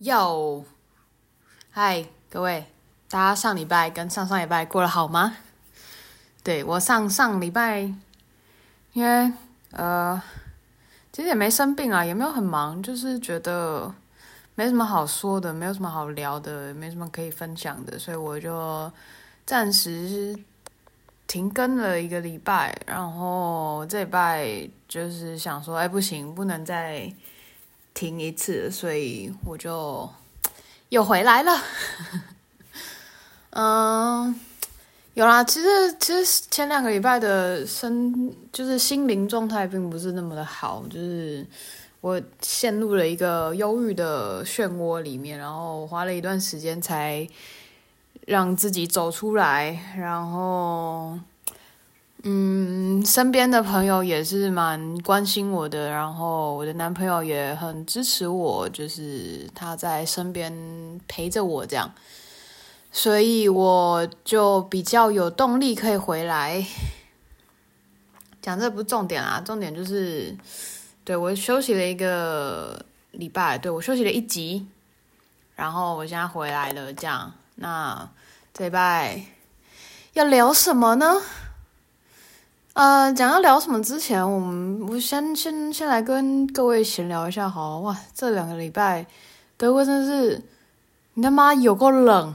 哟，嗨，各位，大家上礼拜跟上上礼拜过得好吗？对，我上上礼拜，因为呃，其实也没生病啊，也没有很忙，就是觉得没什么好说的，没有什么好聊的，没什么可以分享的，所以我就暂时停更了一个礼拜，然后这礼拜就是想说，哎，不行，不能再。停一次，所以我就又回来了。嗯，有啦。其实，其实前两个礼拜的身就是心灵状态并不是那么的好，就是我陷入了一个忧郁的漩涡里面，然后花了一段时间才让自己走出来，然后。嗯，身边的朋友也是蛮关心我的，然后我的男朋友也很支持我，就是他在身边陪着我这样，所以我就比较有动力可以回来。讲这不重点啊，重点就是，对，我休息了一个礼拜，对，我休息了一集，然后我现在回来了，这样，那这礼拜要聊什么呢？呃，讲要聊什么之前，我们我先先先来跟各位闲聊一下，好哇！这两个礼拜德国真的是，你他妈有够冷，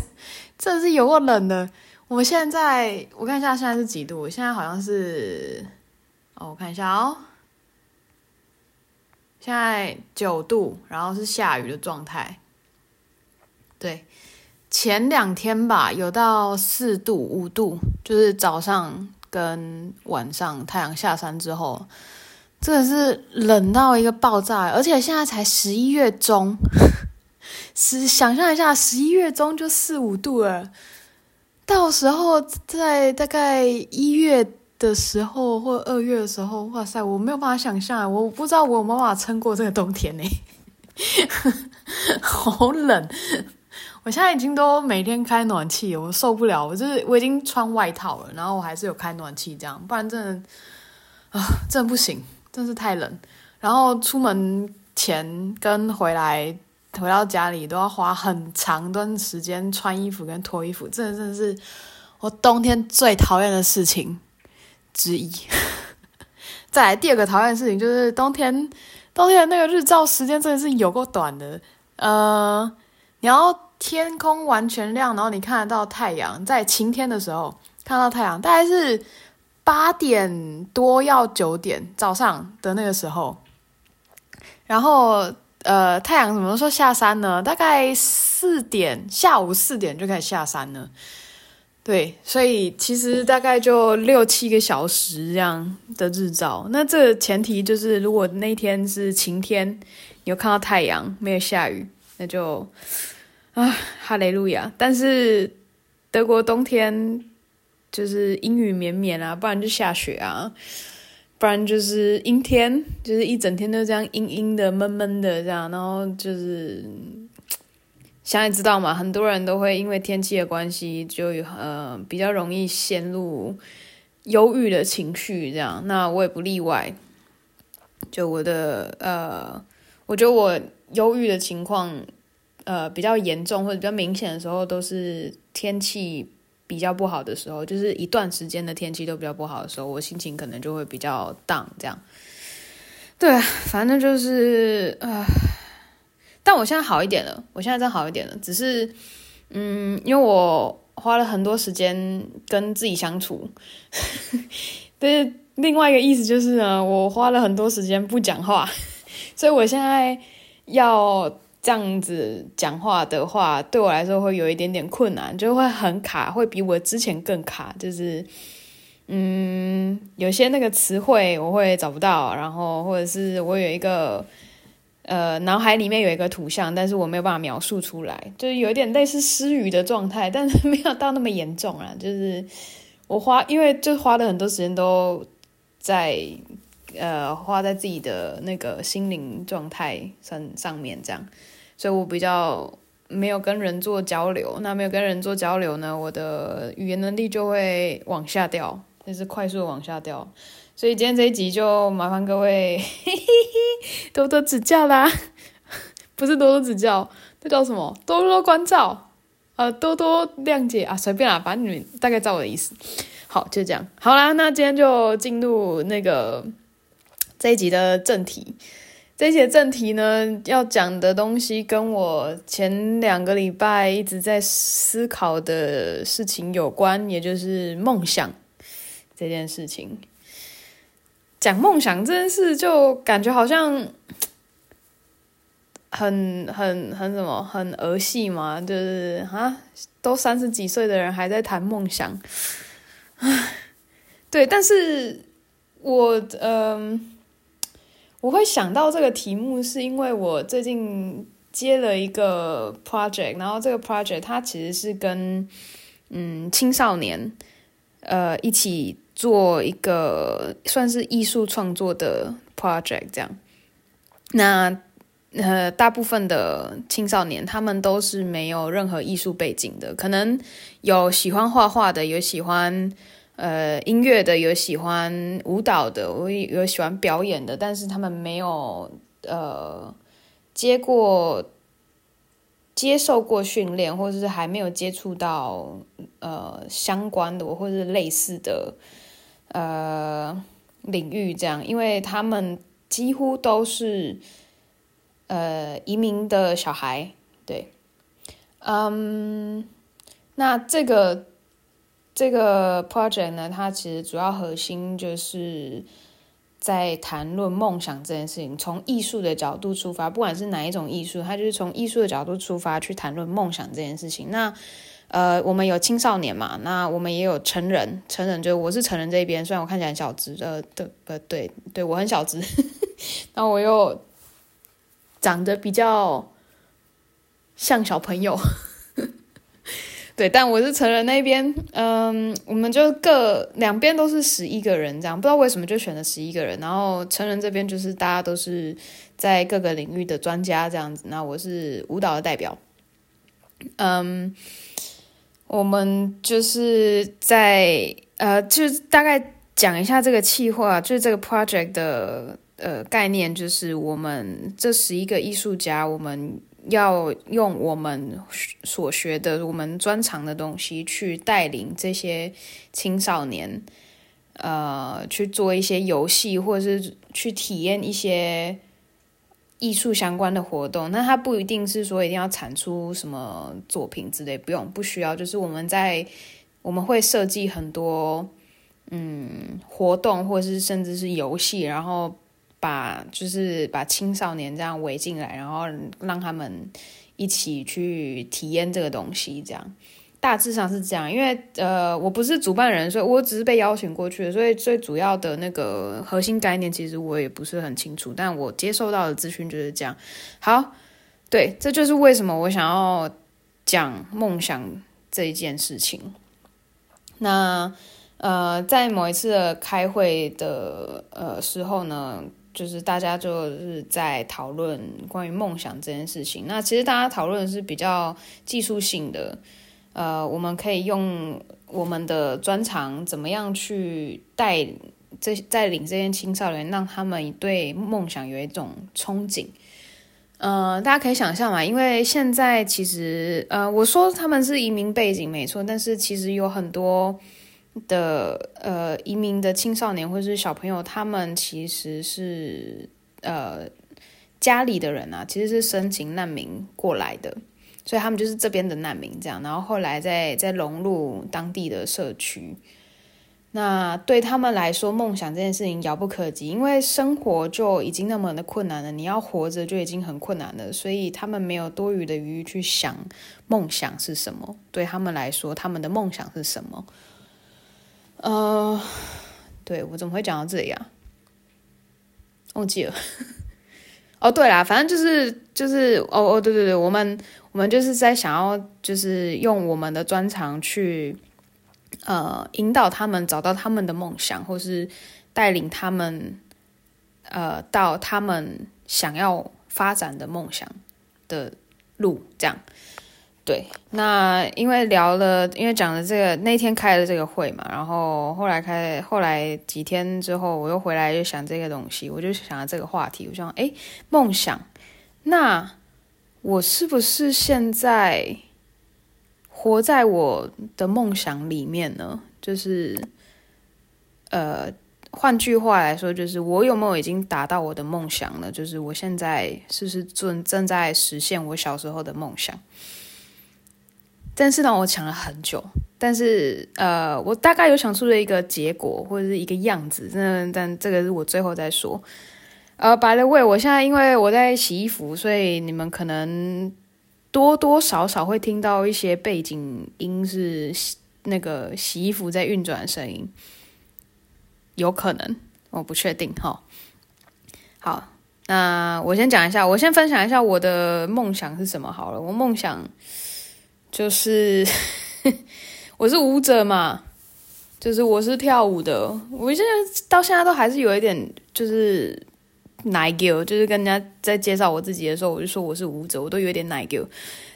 真的是有够冷的。我现在我看一下现在是几度？现在好像是，哦，我看一下哦，现在九度，然后是下雨的状态。对，前两天吧，有到四度、五度，就是早上。跟晚上太阳下山之后，真的是冷到一个爆炸，而且现在才十一月中，是想象一下，十一月中就四五度了，到时候在大概一月的时候或二月的时候，哇塞，我没有办法想象，我不知道我有没有办法撑过这个冬天呢，好冷。我现在已经都每天开暖气，我受不了。我就是我已经穿外套了，然后我还是有开暖气这样，不然真的啊，真的不行，真是太冷。然后出门前跟回来回到家里都要花很长段时间穿衣服跟脱衣服，真的真的是我冬天最讨厌的事情之一。再来第二个讨厌的事情就是冬天，冬天的那个日照时间真的是有够短的，呃，你要。天空完全亮，然后你看得到太阳，在晴天的时候看到太阳，大概是八点多要九点早上的那个时候。然后，呃，太阳什么时候下山呢？大概四点，下午四点就开始下山了。对，所以其实大概就六七个小时这样的日照。那这前提就是，如果那天是晴天，你有看到太阳，没有下雨，那就。啊，哈利路亚！但是德国冬天就是阴雨绵绵啊，不然就下雪啊，不然就是阴天，就是一整天都这样阴阴的、闷闷的这样。然后就是，想也知道嘛，很多人都会因为天气的关系，就呃比较容易陷入忧郁的情绪这样。那我也不例外，就我的呃，我觉得我忧郁的情况。呃，比较严重或者比较明显的时候，都是天气比较不好的时候，就是一段时间的天气都比较不好的时候，我心情可能就会比较 down 这样。对，反正就是呃，但我现在好一点了，我现在真好一点了，只是嗯，因为我花了很多时间跟自己相处，但是另外一个意思就是呢，我花了很多时间不讲话，所以我现在要。这样子讲话的话，对我来说会有一点点困难，就会很卡，会比我之前更卡。就是，嗯，有些那个词汇我会找不到，然后或者是我有一个，呃，脑海里面有一个图像，但是我没有办法描述出来，就是有一点类似失语的状态，但是没有到那么严重啊。就是我花，因为就花了很多时间都在，呃，花在自己的那个心灵状态上上面，这样。所以我比较没有跟人做交流，那没有跟人做交流呢，我的语言能力就会往下掉，就是快速往下掉。所以今天这一集就麻烦各位嘿嘿嘿多多指教啦。不是多多指教，这叫什么？多多关照，呃，多多谅解啊，随便啦，反正你们大概知道我的意思。好，就这样，好啦，那今天就进入那个这一集的正题。这些正题呢，要讲的东西跟我前两个礼拜一直在思考的事情有关，也就是梦想这件事情。讲梦想这件事，就感觉好像很很很什么，很儿戏嘛，就是啊，都三十几岁的人还在谈梦想，唉，对，但是我嗯。我会想到这个题目，是因为我最近接了一个 project，然后这个 project 它其实是跟嗯青少年呃一起做一个算是艺术创作的 project 这样。那呃大部分的青少年他们都是没有任何艺术背景的，可能有喜欢画画的，有喜欢。呃，音乐的有喜欢舞蹈的，我有喜欢表演的，但是他们没有呃接过接受过训练，或者是还没有接触到呃相关的或者是类似的呃领域，这样，因为他们几乎都是呃移民的小孩，对，嗯，那这个。这个 project 呢，它其实主要核心就是在谈论梦想这件事情，从艺术的角度出发，不管是哪一种艺术，它就是从艺术的角度出发去谈论梦想这件事情。那呃，我们有青少年嘛，那我们也有成人，成人就我是成人这一边，虽然我看起来很小只，呃，对，呃，对，对我很小只，那我又长得比较像小朋友。对，但我是成人那边，嗯，我们就各两边都是十一个人，这样不知道为什么就选了十一个人。然后成人这边就是大家都是在各个领域的专家这样子。那我是舞蹈的代表，嗯，我们就是在呃，就大概讲一下这个企划，就是这个 project 的呃概念，就是我们这十一个艺术家，我们。要用我们所学的、我们专长的东西去带领这些青少年，呃，去做一些游戏，或者是去体验一些艺术相关的活动。那它不一定是说一定要产出什么作品之类，不用，不需要。就是我们在我们会设计很多嗯活动，或者是甚至是游戏，然后。把就是把青少年这样围进来，然后让他们一起去体验这个东西，这样大致上是这样。因为呃，我不是主办人，所以我只是被邀请过去的，所以最主要的那个核心概念其实我也不是很清楚。但我接受到的资讯就是这样。好，对，这就是为什么我想要讲梦想这一件事情。那呃，在某一次的开会的呃时候呢。就是大家就是在讨论关于梦想这件事情。那其实大家讨论是比较技术性的，呃，我们可以用我们的专长怎么样去带这带领这些青少年，让他们对梦想有一种憧憬。呃，大家可以想象嘛，因为现在其实呃，我说他们是移民背景没错，但是其实有很多。的呃，移民的青少年或者是小朋友，他们其实是呃家里的人啊，其实是申请难民过来的，所以他们就是这边的难民这样，然后后来再再融入当地的社区。那对他们来说，梦想这件事情遥不可及，因为生活就已经那么的困难了，你要活着就已经很困难了，所以他们没有多余的余去想梦想是什么。对他们来说，他们的梦想是什么？呃，对，我怎么会讲到这里啊？忘记了。哦，对啦，反正就是就是哦哦，对对对，我们我们就是在想要就是用我们的专长去呃引导他们找到他们的梦想，或是带领他们呃到他们想要发展的梦想的路，这样。对，那因为聊了，因为讲了这个那天开了这个会嘛，然后后来开，后来几天之后，我又回来就想这个东西，我就想了这个话题，我想，哎，梦想，那我是不是现在活在我的梦想里面呢？就是，呃，换句话来说，就是我有没有已经达到我的梦想了？就是我现在是不是正正在实现我小时候的梦想？但是呢，我想了很久，但是呃，我大概有想出了一个结果或者是一个样子，但但这个是我最后再说。呃，by the way，我现在因为我在洗衣服，所以你们可能多多少少会听到一些背景音，是那个洗衣服在运转的声音，有可能，我不确定哈。好，那我先讲一下，我先分享一下我的梦想是什么好了。我梦想。就是我是舞者嘛，就是我是跳舞的。我现在到现在都还是有一点就是奶狗，就是跟人家在介绍我自己的时候，我就说我是舞者，我都有点奶狗。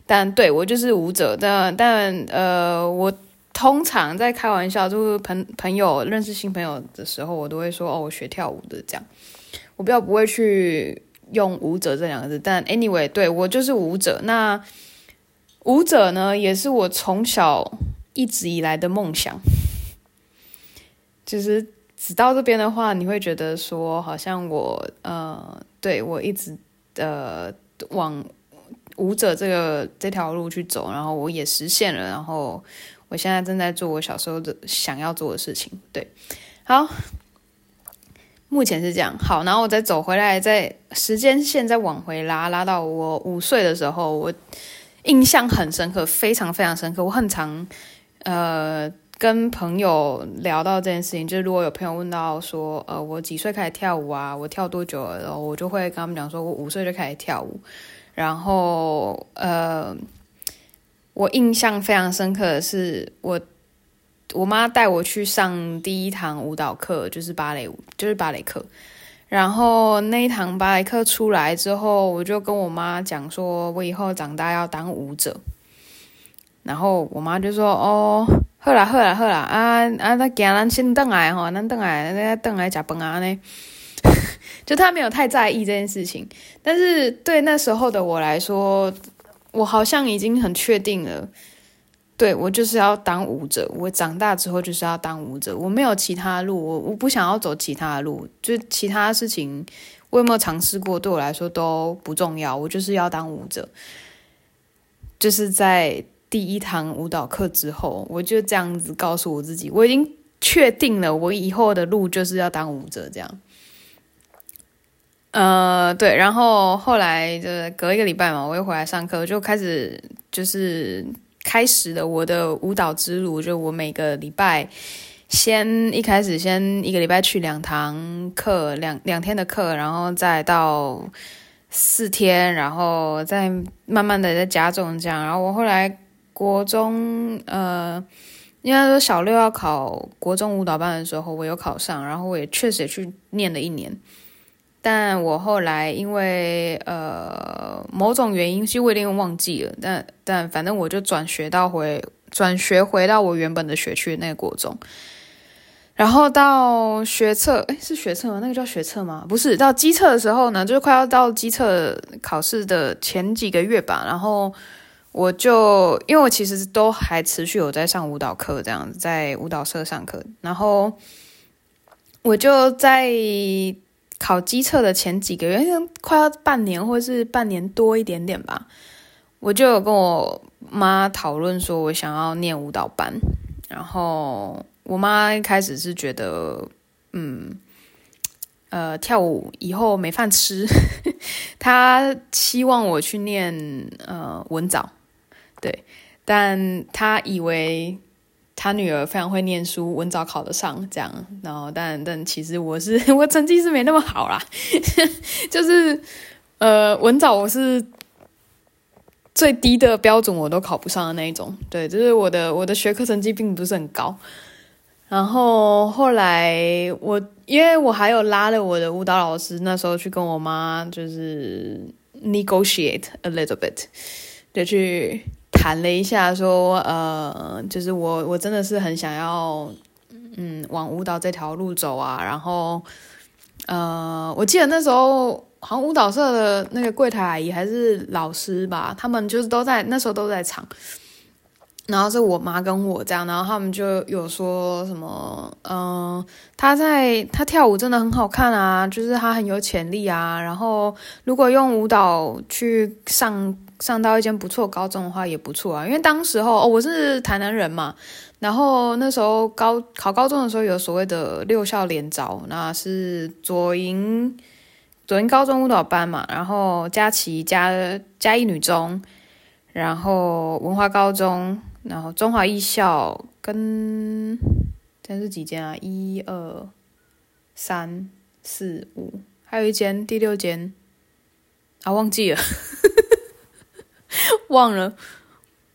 但对我就是舞者，但但呃，我通常在开玩笑，就是朋朋友认识新朋友的时候，我都会说哦，我学跳舞的这样。我比较不会去用舞者这两个字，但 anyway，对我就是舞者。那舞者呢，也是我从小一直以来的梦想。就是只到这边的话，你会觉得说，好像我呃，对我一直呃往舞者这个这条路去走，然后我也实现了，然后我现在正在做我小时候的想要做的事情。对，好，目前是这样。好，然后我再走回来，在时间线再往回拉，拉到我五岁的时候，我。印象很深刻，非常非常深刻。我很常，呃，跟朋友聊到这件事情，就是如果有朋友问到说，呃，我几岁开始跳舞啊？我跳多久了？然后我就会跟他们讲说，我五岁就开始跳舞。然后，呃，我印象非常深刻的是，我我妈带我去上第一堂舞蹈课，就是芭蕾舞，就是芭蕾课。然后那一堂芭蕾课出来之后，我就跟我妈讲说，我以后长大要当舞者。然后我妈就说：“哦，好啦好啦好啦，啊啊，那今咱先等来吼，咱等来那等来吃饭啊呢。”就她没有太在意这件事情，但是对那时候的我来说，我好像已经很确定了。对，我就是要当舞者，我长大之后就是要当舞者，我没有其他路，我我不想要走其他的路，就其他事情我有没有尝试过，对我来说都不重要，我就是要当舞者。就是在第一堂舞蹈课之后，我就这样子告诉我自己，我已经确定了，我以后的路就是要当舞者，这样。呃，对，然后后来就是隔一个礼拜嘛，我又回来上课，就开始就是。开始了我的舞蹈之路，就我每个礼拜先一开始先一个礼拜去两堂课，两两天的课，然后再到四天，然后再慢慢的再加重这样。然后我后来国中，呃，应该说小六要考国中舞蹈班的时候，我有考上，然后我也确实也去念了一年。但我后来因为呃某种原因，其实我有点忘记了，但但反正我就转学到回转学回到我原本的学区那个国中，然后到学测，诶，是学测吗？那个叫学测吗？不是，到基测的时候呢，就是快要到基测考试的前几个月吧，然后我就因为我其实都还持续有在上舞蹈课，这样子在舞蹈社上课，然后我就在。考基测的前几个月，快要半年或是半年多一点点吧，我就有跟我妈讨论说，我想要念舞蹈班。然后我妈一开始是觉得，嗯，呃，跳舞以后没饭吃，她希望我去念呃文藻，对，但她以为。他女儿非常会念书，文藻考得上，这样，然后但但其实我是 我成绩是没那么好啦，就是呃文藻我是最低的标准我都考不上的那一种，对，就是我的我的学科成绩并不是很高。然后后来我因为我还有拉了我的舞蹈老师，那时候去跟我妈就是 negotiate a little bit，就去。谈了一下，说，呃，就是我，我真的是很想要，嗯，往舞蹈这条路走啊。然后，呃，我记得那时候好像舞蹈社的那个柜台阿姨还是老师吧，他们就是都在那时候都在场。然后是我妈跟我这样，然后他们就有说什么，嗯、呃，他在他跳舞真的很好看啊，就是他很有潜力啊。然后如果用舞蹈去上上到一间不错高中的话也不错啊，因为当时候哦，我是台南人嘛，然后那时候高考高中的时候有所谓的六校联招，那是左营左营高中舞蹈班嘛，然后佳琪嘉嘉义女中，然后文化高中。然后中华艺校跟这是几间啊？一二三四五，还有一间第六间啊，忘记了，忘了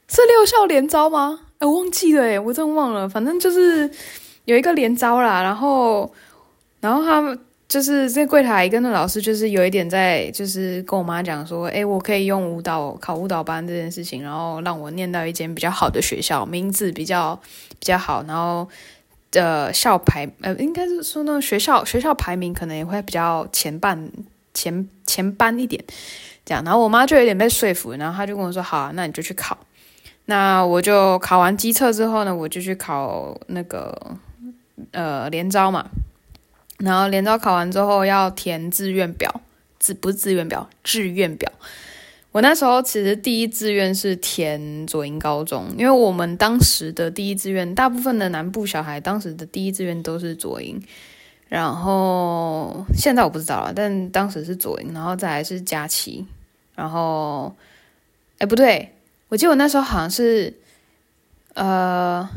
是六校连招吗？哎，忘记了哎，我真忘了。反正就是有一个连招啦，然后然后他们。就是这柜台跟那老师，就是有一点在，就是跟我妈讲说，哎，我可以用舞蹈考舞蹈班这件事情，然后让我念到一间比较好的学校，名字比较比较好，然后呃校排呃应该是说那学校学校排名可能也会比较前半前前班一点，这样，然后我妈就有点被说服，然后她就跟我说，好啊，那你就去考，那我就考完机测之后呢，我就去考那个呃联招嘛。然后联招考完之后要填志愿表，志不是志愿表，志愿表。我那时候其实第一志愿是填左营高中，因为我们当时的第一志愿，大部分的南部小孩当时的第一志愿都是左营。然后现在我不知道了，但当时是左营，然后再来是佳琪，然后哎不对，我记得我那时候好像是呃。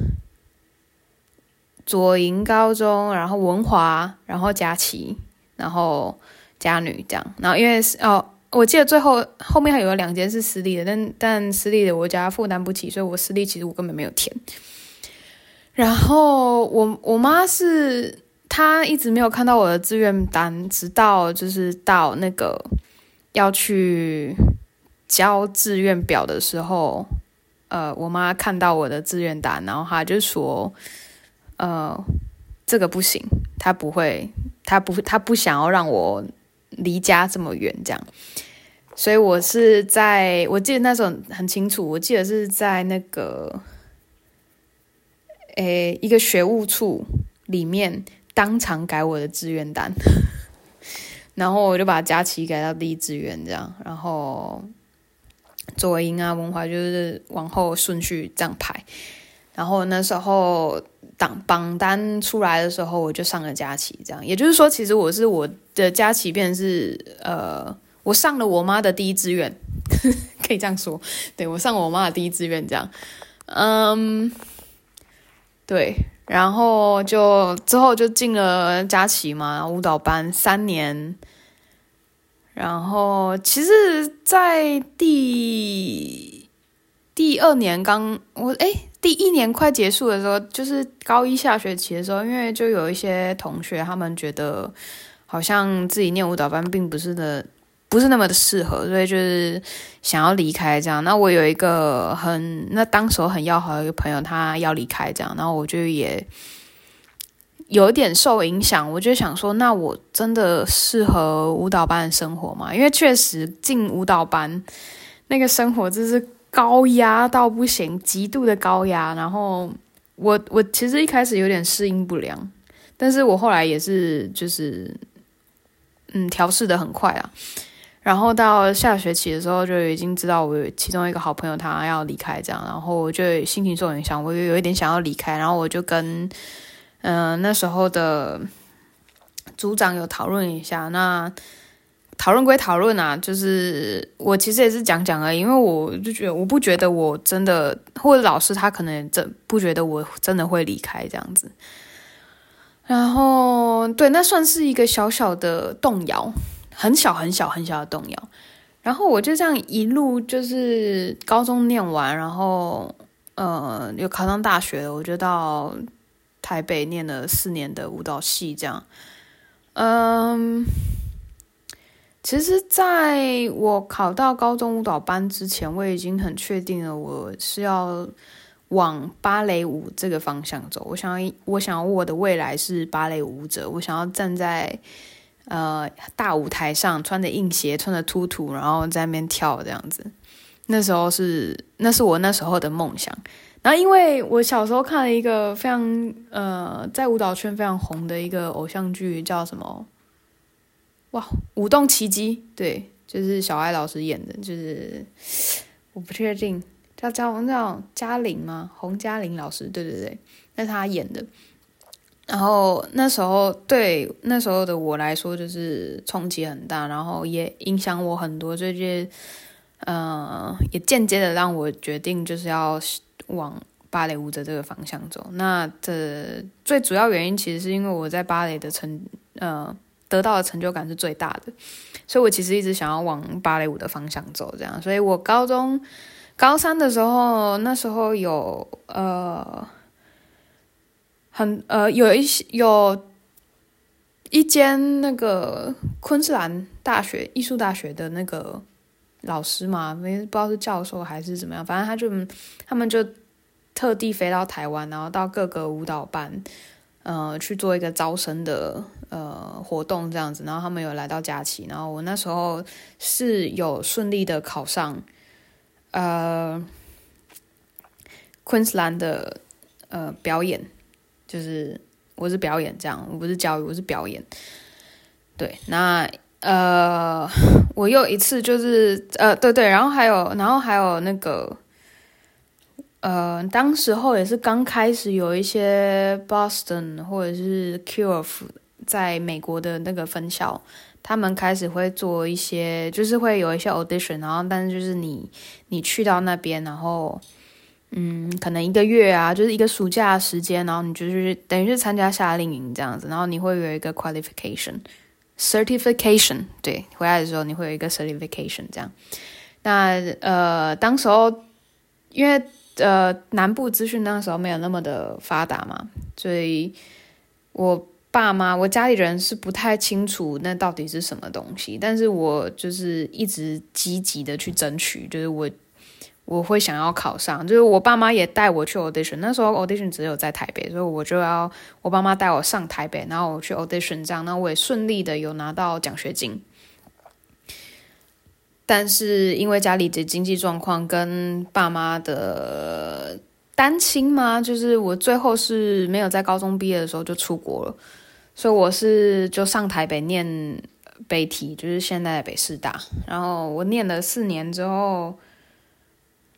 左营高中，然后文华，然后佳琪，然后佳女这样。然后因为哦，我记得最后后面还有两间是私立的，但但私立的我家负担不起，所以我私立其实我根本没有填。然后我我妈是她一直没有看到我的志愿单，直到就是到那个要去交志愿表的时候，呃，我妈看到我的志愿单，然后她就说。呃，这个不行，他不会，他不，他不想要让我离家这么远，这样。所以我是在，我记得那时候很清楚，我记得是在那个，诶，一个学务处里面当场改我的志愿单，然后我就把佳琪改到第一志愿，这样，然后左营啊、文华就是往后顺序这样排，然后那时候。榜榜单出来的时候，我就上了佳琪，这样，也就是说，其实我是我的佳琪，变成是呃，我上了我妈的第一志愿，可以这样说，对，我上了我妈的第一志愿，这样，嗯，对，然后就之后就进了佳琪嘛，舞蹈班三年，然后其实，在第第二年刚我哎。诶第一年快结束的时候，就是高一下学期的时候，因为就有一些同学，他们觉得好像自己念舞蹈班并不是的，不是那么的适合，所以就是想要离开这样。那我有一个很，那当时候很要好的一个朋友，他要离开这样，然后我就也有一点受影响。我就想说，那我真的适合舞蹈班的生活吗？因为确实进舞蹈班那个生活就是。高压到不行，极度的高压。然后我我其实一开始有点适应不良，但是我后来也是就是嗯调试的很快啊。然后到下学期的时候，就已经知道我其中一个好朋友他要离开这样，然后我就心情受影响，我就有一点想要离开。然后我就跟嗯、那时候的组长有讨论一下那。讨论归讨论啊，就是我其实也是讲讲而已，因为我就觉得我不觉得我真的，或者老师他可能真不觉得我真的会离开这样子。然后对，那算是一个小小的动摇，很小很小很小的动摇。然后我就这样一路就是高中念完，然后呃又考上大学，我就到台北念了四年的舞蹈系，这样，嗯。其实，在我考到高中舞蹈班之前，我已经很确定了，我是要往芭蕾舞这个方向走。我想要，我想要我的未来是芭蕾舞者。我想要站在呃大舞台上穿着硬鞋，穿着突突，然后在那边跳这样子。那时候是那是我那时候的梦想。然后因为我小时候看了一个非常呃在舞蹈圈非常红的一个偶像剧，叫什么？哇，舞动奇迹，对，就是小艾老师演的，就是我不确定叫叫叫嘉玲吗？洪嘉玲老师，对对对，那是他演的。然后那时候对那时候的我来说，就是冲击很大，然后也影响我很多，这些呃，也间接的让我决定就是要往芭蕾舞的这个方向走。那这最主要原因其实是因为我在芭蕾的成呃。得到的成就感是最大的，所以我其实一直想要往芭蕾舞的方向走，这样。所以我高中高三的时候，那时候有呃很呃有一些有一间那个昆士兰大学艺术大学的那个老师嘛，没不知道是教授还是怎么样，反正他就他们就特地飞到台湾，然后到各个舞蹈班。呃，去做一个招生的呃活动这样子，然后他们有来到佳琪，然后我那时候是有顺利的考上呃昆士兰的呃表演，就是我是表演这样，我不是教育，我是表演。对，那呃 我又一次就是呃对对，然后还有然后还有那个。呃，当时候也是刚开始有一些 Boston 或者是 Cure 在美国的那个分校，他们开始会做一些，就是会有一些 audition，然后但是就是你你去到那边，然后嗯，可能一个月啊，就是一个暑假时间，然后你就是等于是参加夏令营这样子，然后你会有一个 qualification certification，对，回来的时候你会有一个 certification 这样。那呃，当时候因为呃，南部资讯那时候没有那么的发达嘛，所以我爸妈、我家里人是不太清楚那到底是什么东西。但是我就是一直积极的去争取，就是我我会想要考上，就是我爸妈也带我去 audition。那时候 audition 只有在台北，所以我就要我爸妈带我上台北，然后我去 audition，这样，那我也顺利的有拿到奖学金。但是因为家里的经济状况跟爸妈的单亲嘛，就是我最后是没有在高中毕业的时候就出国了，所以我是就上台北念北体，就是现在的北师大，然后我念了四年之后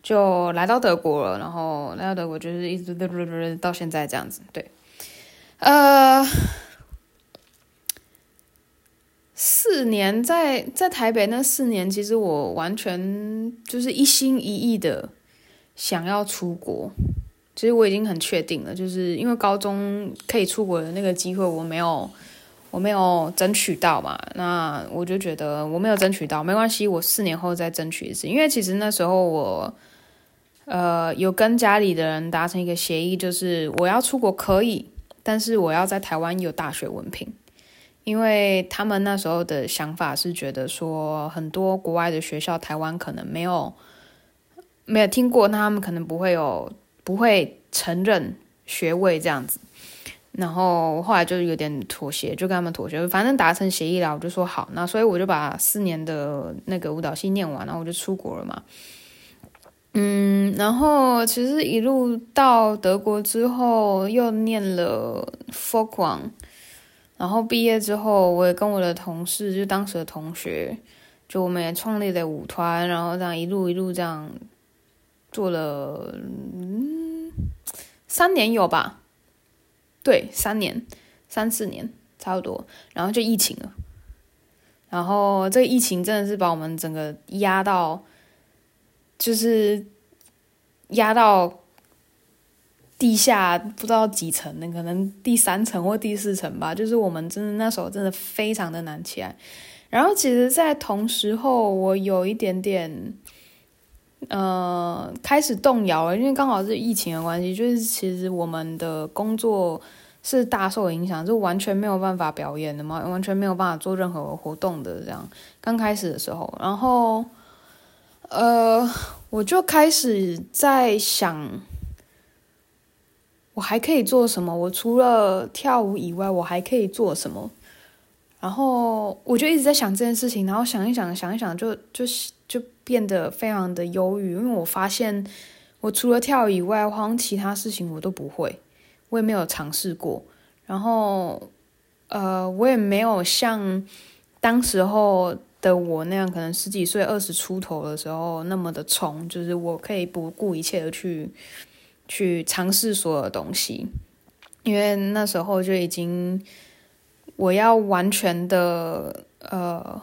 就来到德国了，然后来到德国就是一直到现在这样子，对，呃。四年在在台北那四年，其实我完全就是一心一意的想要出国。其实我已经很确定了，就是因为高中可以出国的那个机会我没有，我没有争取到嘛。那我就觉得我没有争取到，没关系，我四年后再争取一次。因为其实那时候我呃有跟家里的人达成一个协议，就是我要出国可以，但是我要在台湾有大学文凭。因为他们那时候的想法是觉得说，很多国外的学校台湾可能没有没有听过，那他们可能不会有不会承认学位这样子。然后后来就有点妥协，就跟他们妥协，反正达成协议了，我就说好。那所以我就把四年的那个舞蹈系念完，然后我就出国了嘛。嗯，然后其实一路到德国之后，又念了 folk。然后毕业之后，我也跟我的同事，就当时的同学，就我们也创立了舞团，然后这样一路一路这样做了，嗯，三年有吧？对，三年，三四年差不多。然后就疫情了，然后这个疫情真的是把我们整个压到，就是压到。地下不知道几层，那可能第三层或第四层吧。就是我们真的那时候真的非常的难起来。然后其实，在同时候，我有一点点，呃，开始动摇了，因为刚好是疫情的关系，就是其实我们的工作是大受影响，就完全没有办法表演的嘛，完全没有办法做任何活动的这样。刚开始的时候，然后，呃，我就开始在想。我还可以做什么？我除了跳舞以外，我还可以做什么？然后我就一直在想这件事情，然后想一想，想一想就，就就变得非常的忧郁，因为我发现我除了跳以外，好像其他事情我都不会，我也没有尝试过。然后，呃，我也没有像当时候的我那样，可能十几岁、二十出头的时候那么的冲，就是我可以不顾一切的去去尝试所有东西，因为那时候就已经。我要完全的呃，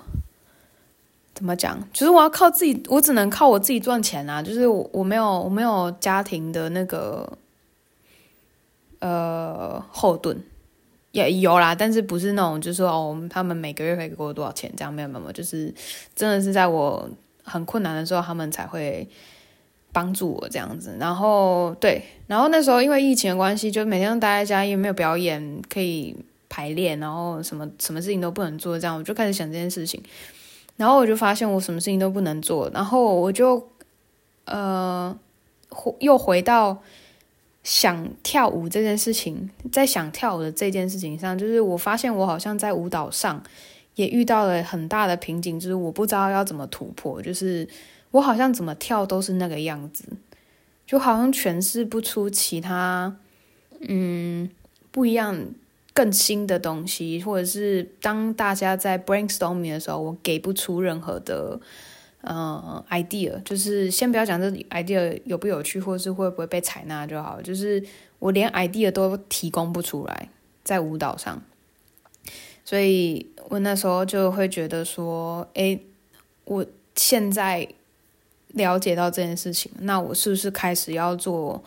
怎么讲？就是我要靠自己，我只能靠我自己赚钱啊！就是我我没有我没有家庭的那个呃后盾，也有啦，但是不是那种就是说哦，他们每个月会给我多少钱这样？没有没有，就是真的是在我很困难的时候，他们才会帮助我这样子。然后对，然后那时候因为疫情的关系，就每天都待在家，也没有表演可以。排练，然后什么什么事情都不能做，这样我就开始想这件事情，然后我就发现我什么事情都不能做，然后我就呃又回到想跳舞这件事情，在想跳舞的这件事情上，就是我发现我好像在舞蹈上也遇到了很大的瓶颈，就是我不知道要怎么突破，就是我好像怎么跳都是那个样子，就好像诠释不出其他嗯不一样。更新的东西，或者是当大家在 brainstorming 的时候，我给不出任何的呃 idea，就是先不要讲这 idea 有不有趣，或者是会不会被采纳就好，就是我连 idea 都提供不出来在舞蹈上，所以我那时候就会觉得说，诶，我现在了解到这件事情，那我是不是开始要做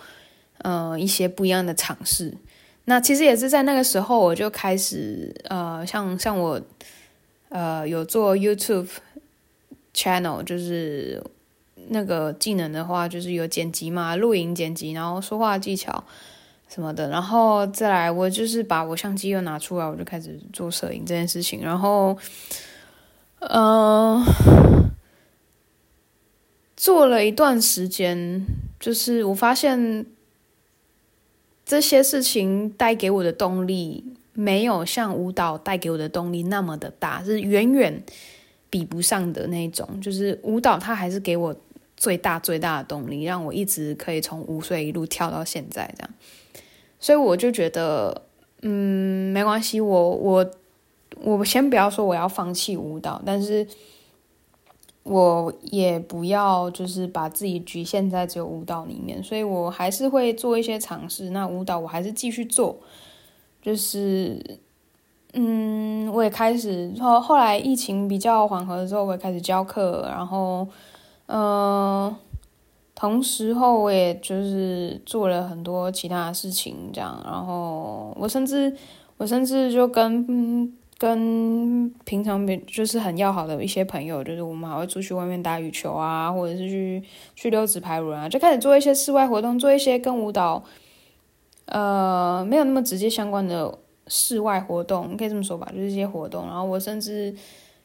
呃一些不一样的尝试？那其实也是在那个时候，我就开始呃，像像我呃有做 YouTube channel，就是那个技能的话，就是有剪辑嘛，录影剪辑，然后说话技巧什么的，然后再来我就是把我相机又拿出来，我就开始做摄影这件事情，然后嗯、做了一段时间，就是我发现。这些事情带给我的动力，没有像舞蹈带给我的动力那么的大，是远远比不上的那种。就是舞蹈，它还是给我最大最大的动力，让我一直可以从五岁一路跳到现在这样。所以我就觉得，嗯，没关系，我我我先不要说我要放弃舞蹈，但是。我也不要，就是把自己局限在只有舞蹈里面，所以我还是会做一些尝试。那舞蹈我还是继续做，就是，嗯，我也开始后后来疫情比较缓和的时候，我也开始教课，然后，嗯、同时候我也就是做了很多其他的事情，这样，然后我甚至我甚至就跟。跟平常比就是很要好的一些朋友，就是我们还会出去外面打羽球啊，或者是去去溜直排轮啊，就开始做一些室外活动，做一些跟舞蹈呃没有那么直接相关的室外活动，可以这么说吧，就是一些活动。然后我甚至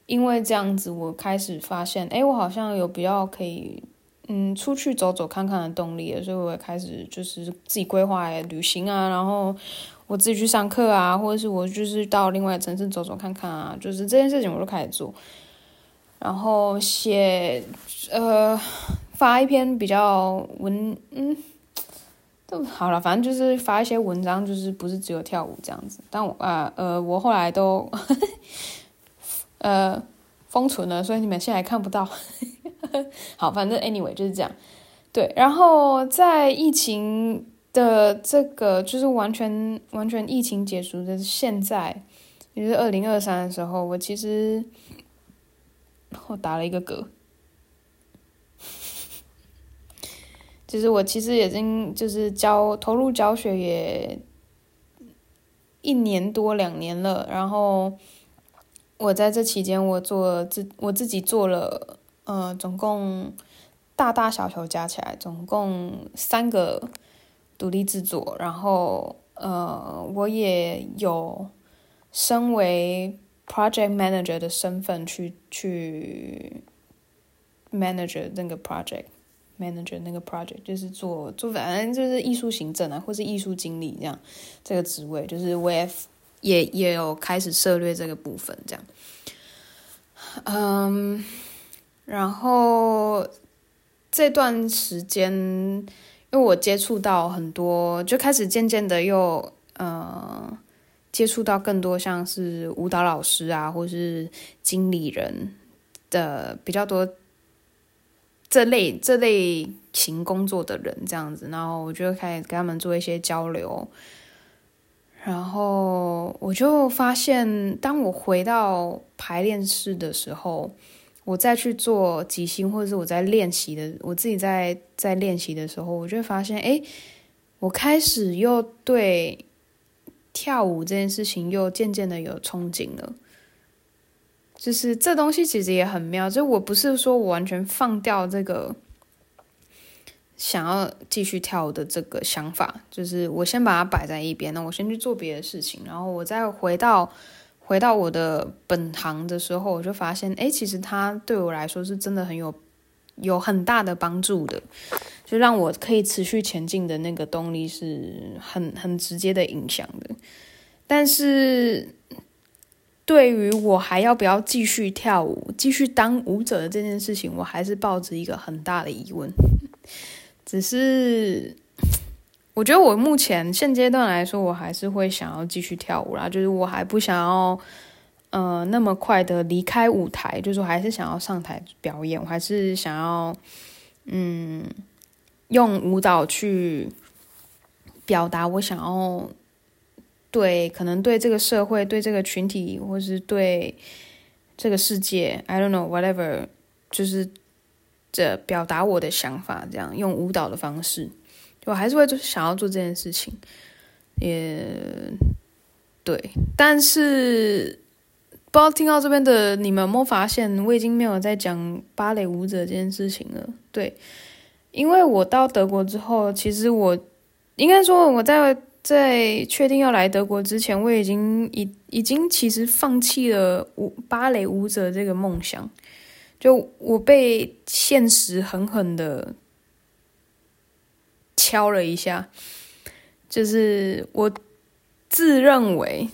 因为这样子，我开始发现，哎，我好像有比较可以嗯出去走走看看的动力了，所以我也开始就是自己规划旅行啊，然后。我自己去上课啊，或者是我就是到另外城市走走看看啊，就是这件事情我都开始做，然后写呃发一篇比较文嗯都好了，反正就是发一些文章，就是不是只有跳舞这样子。但我啊呃我后来都 呃封存了，所以你们现在看不到。好，反正 anyway 就是这样。对，然后在疫情。的这个就是完全完全疫情结束的现在，也就是二零二三的时候，我其实我打了一个嗝，就是我其实已经就是教投入教学也一年多两年了，然后我在这期间我做自我自己做了呃总共大大小小加起来总共三个。独立制作，然后呃，我也有身为 project manager 的身份去去 manager 那个 project，manager 那个 project 就是做做反正就是艺术行政啊，或是艺术经理这样这个职位，就是我也也也有开始涉略这个部分，这样。嗯，然后这段时间，因为我接触到很多，就开始渐渐的又呃接触到更多像是舞蹈老师啊，或是经理人的比较多这类这类型工作的人这样子，然后我就开始跟他们做一些交流。然后我就发现，当我回到排练室的时候，我再去做即兴，或者是我在练习的，我自己在在练习的时候，我就会发现，哎，我开始又对跳舞这件事情又渐渐的有憧憬了。就是这东西其实也很妙，就我不是说我完全放掉这个。想要继续跳舞的这个想法，就是我先把它摆在一边，那我先去做别的事情，然后我再回到回到我的本行的时候，我就发现，哎，其实它对我来说是真的很有有很大的帮助的，就让我可以持续前进的那个动力是很很直接的影响的。但是，对于我还要不要继续跳舞、继续当舞者的这件事情，我还是抱着一个很大的疑问。只是，我觉得我目前现阶段来说，我还是会想要继续跳舞啦。就是我还不想要，呃，那么快的离开舞台。就是我还是想要上台表演，我还是想要，嗯，用舞蹈去表达我想要对，可能对这个社会、对这个群体，或是对这个世界，I don't know whatever，就是。这表达我的想法，这样用舞蹈的方式，我还是会就是想要做这件事情，也对。但是不知道听到这边的你们有没有发现，我已经没有在讲芭蕾舞者这件事情了。对，因为我到德国之后，其实我应该说我在在确定要来德国之前，我已经已已经其实放弃了舞芭蕾舞者这个梦想。就我被现实狠狠的敲了一下，就是我自认为，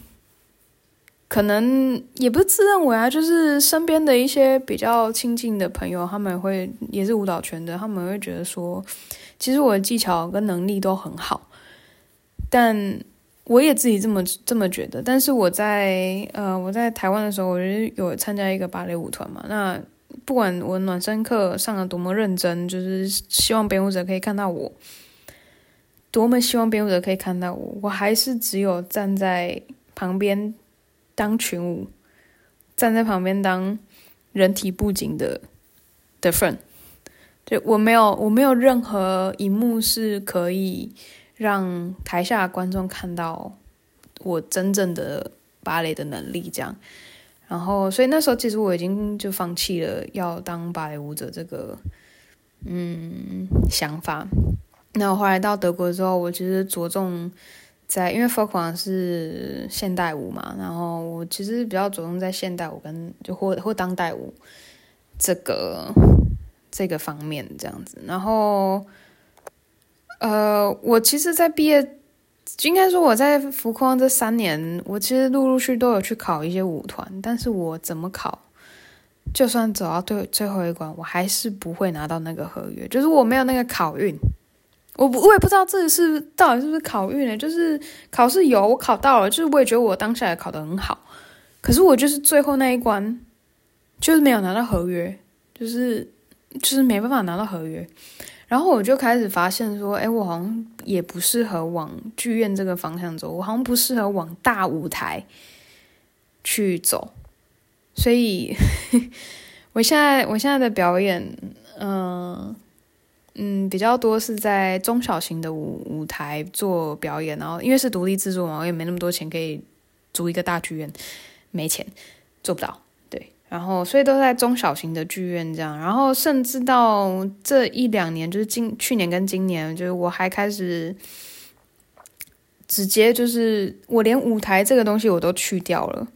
可能也不是自认为啊，就是身边的一些比较亲近的朋友，他们会也是舞蹈圈的，他们会觉得说，其实我的技巧跟能力都很好，但我也自己这么这么觉得。但是我在呃我在台湾的时候，我就有参加一个芭蕾舞团嘛，那。不管我暖身课上得多么认真，就是希望编舞者可以看到我，多么希望编舞者可以看到我，我还是只有站在旁边当群舞，站在旁边当人体布景的的份。就我没有，我没有任何一幕是可以让台下的观众看到我真正的芭蕾的能力，这样。然后，所以那时候其实我已经就放弃了要当芭蕾舞者这个嗯想法。那我后来到德国之后，我其实着重在，因为浮狂是现代舞嘛，然后我其实比较着重在现代舞跟就或或当代舞这个这个方面这样子。然后，呃，我其实，在毕业。应该说我在福康这三年，我其实陆陆续续都有去考一些舞团，但是我怎么考，就算走到最最后一关，我还是不会拿到那个合约，就是我没有那个考运，我我也不知道这是到底是不是考运呢？就是考试有我考到了，就是我也觉得我当下也考得很好，可是我就是最后那一关，就是没有拿到合约，就是就是没办法拿到合约。然后我就开始发现说，哎，我好像也不适合往剧院这个方向走，我好像不适合往大舞台去走。所以，我现在我现在的表演，嗯、嗯，比较多是在中小型的舞舞台做表演。然后，因为是独立制作嘛，我也没那么多钱可以租一个大剧院，没钱，做不到。对然后，所以都在中小型的剧院这样。然后，甚至到这一两年，就是今去年跟今年，就是我还开始直接就是我连舞台这个东西我都去掉了，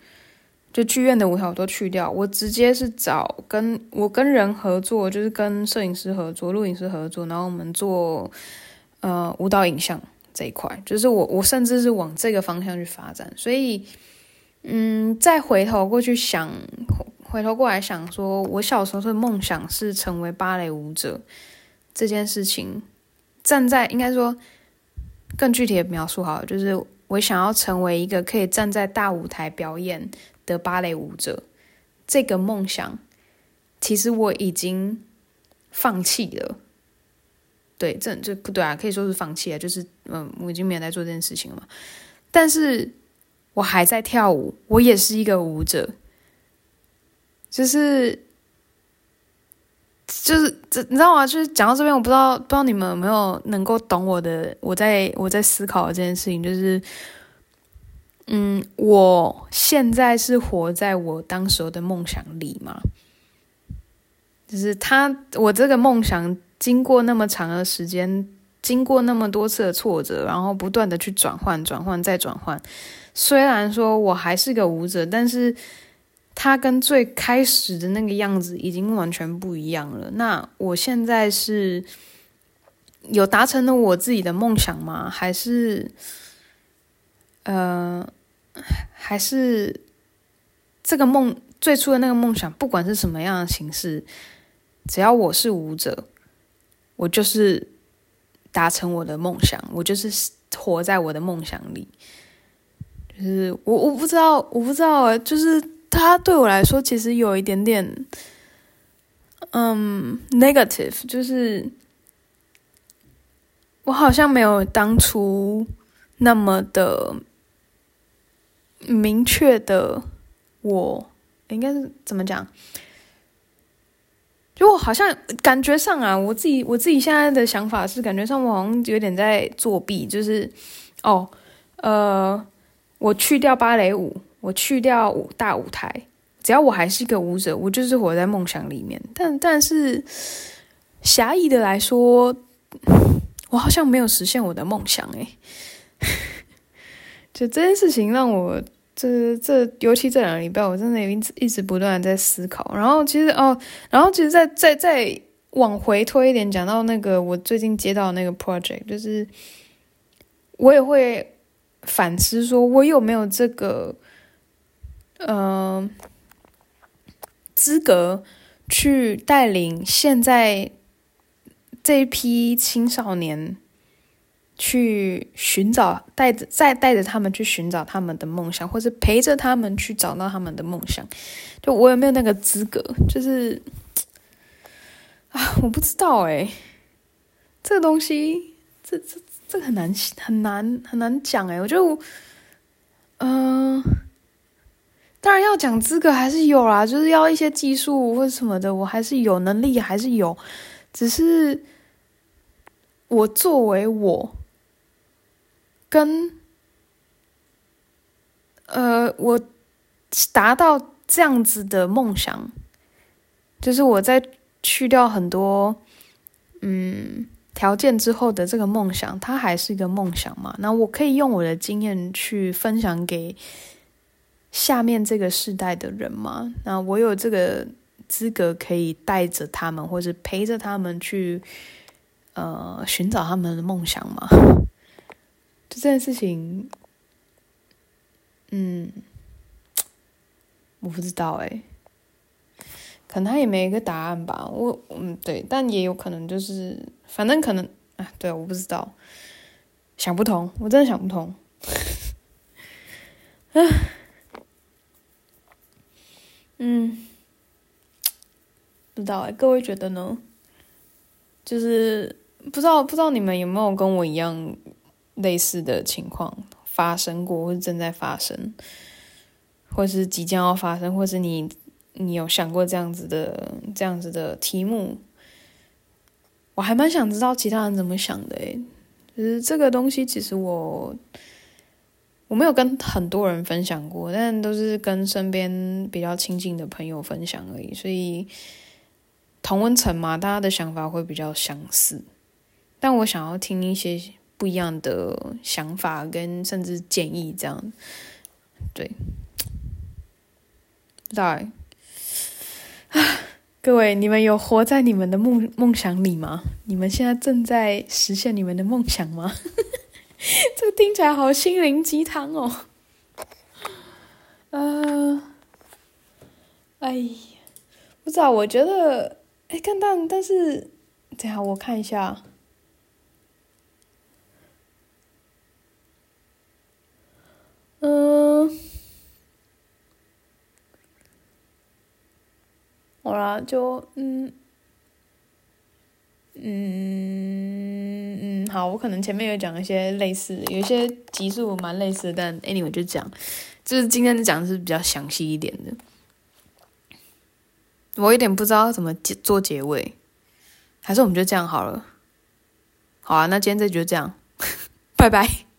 就剧院的舞台我都去掉，我直接是找跟我跟人合作，就是跟摄影师合作、录影师合作，然后我们做呃舞蹈影像这一块，就是我我甚至是往这个方向去发展，所以嗯，再回头过去想，回头过来想说，我小时候的梦想是成为芭蕾舞者这件事情，站在应该说更具体的描述好了，就是我想要成为一个可以站在大舞台表演的芭蕾舞者，这个梦想其实我已经放弃了。对，这这不对啊，可以说是放弃了，就是嗯，我已经没有在做这件事情了嘛。但是我还在跳舞，我也是一个舞者，就是就是这，你知道吗？就是讲到这边，我不知道不知道你们有没有能够懂我的，我在我在思考这件事情，就是嗯，我现在是活在我当时的梦想里吗，就是他，我这个梦想。经过那么长的时间，经过那么多次的挫折，然后不断的去转换、转换再转换。虽然说我还是个舞者，但是他跟最开始的那个样子已经完全不一样了。那我现在是有达成了我自己的梦想吗？还是呃，还是这个梦最初的那个梦想，不管是什么样的形式，只要我是舞者。我就是达成我的梦想，我就是活在我的梦想里。就是我我不知道，我不知道，就是他对我来说其实有一点点，嗯，negative，就是我好像没有当初那么的明确的我，应该是怎么讲？就我好像感觉上啊，我自己我自己现在的想法是，感觉上我好像有点在作弊，就是哦，呃，我去掉芭蕾舞，我去掉舞大舞台，只要我还是一个舞者，我就是活在梦想里面。但但是狭义的来说，我好像没有实现我的梦想诶，就这件事情让我。这这，尤其这两个礼拜，我真的一直一直不断在思考。然后其实哦，然后其实再再再往回推一点，讲到那个我最近接到那个 project，就是我也会反思，说我有没有这个嗯、资格去带领现在这一批青少年。去寻找，带着再带着他们去寻找他们的梦想，或者陪着他们去找到他们的梦想。就我有没有那个资格？就是啊，我不知道哎。这个东西，这这这很难很难很难讲哎。我就嗯、当然要讲资格还是有啦，就是要一些技术或者什么的，我还是有能力还是有，只是我作为我。跟，呃，我达到这样子的梦想，就是我在去掉很多嗯条件之后的这个梦想，它还是一个梦想嘛？那我可以用我的经验去分享给下面这个世代的人吗？那我有这个资格可以带着他们，或者陪着他们去呃寻找他们的梦想吗？就这件事情，嗯，我不知道哎，可能他也没一个答案吧。我嗯对，但也有可能就是，反正可能啊，对，我不知道，想不通，我真的想不通。啊，嗯，不知道哎，各位觉得呢？就是不知道，不知道你们有没有跟我一样。类似的情况发生过，或是正在发生，或是即将要发生，或是你你有想过这样子的这样子的题目？我还蛮想知道其他人怎么想的诶，就是这个东西，其实我我没有跟很多人分享过，但都是跟身边比较亲近的朋友分享而已。所以同温层嘛，大家的想法会比较相似，但我想要听一些。不一样的想法跟甚至建议，这样对，对，各位，你们有活在你们的梦梦想里吗？你们现在正在实现你们的梦想吗？这听起来好心灵鸡汤哦。嗯、呃，哎呀，不知道，我觉得，哎，看但但是，等下我看一下。嗯，好啦，就嗯。嗯嗯，好，我可能前面有讲一些类似，有一些集数蛮类似的，但 anyway 就讲，就是今天讲的是比较详细一点的。我有点不知道怎么结做结尾，还是我们就这样好了。好啊，那今天这集就这样，拜拜。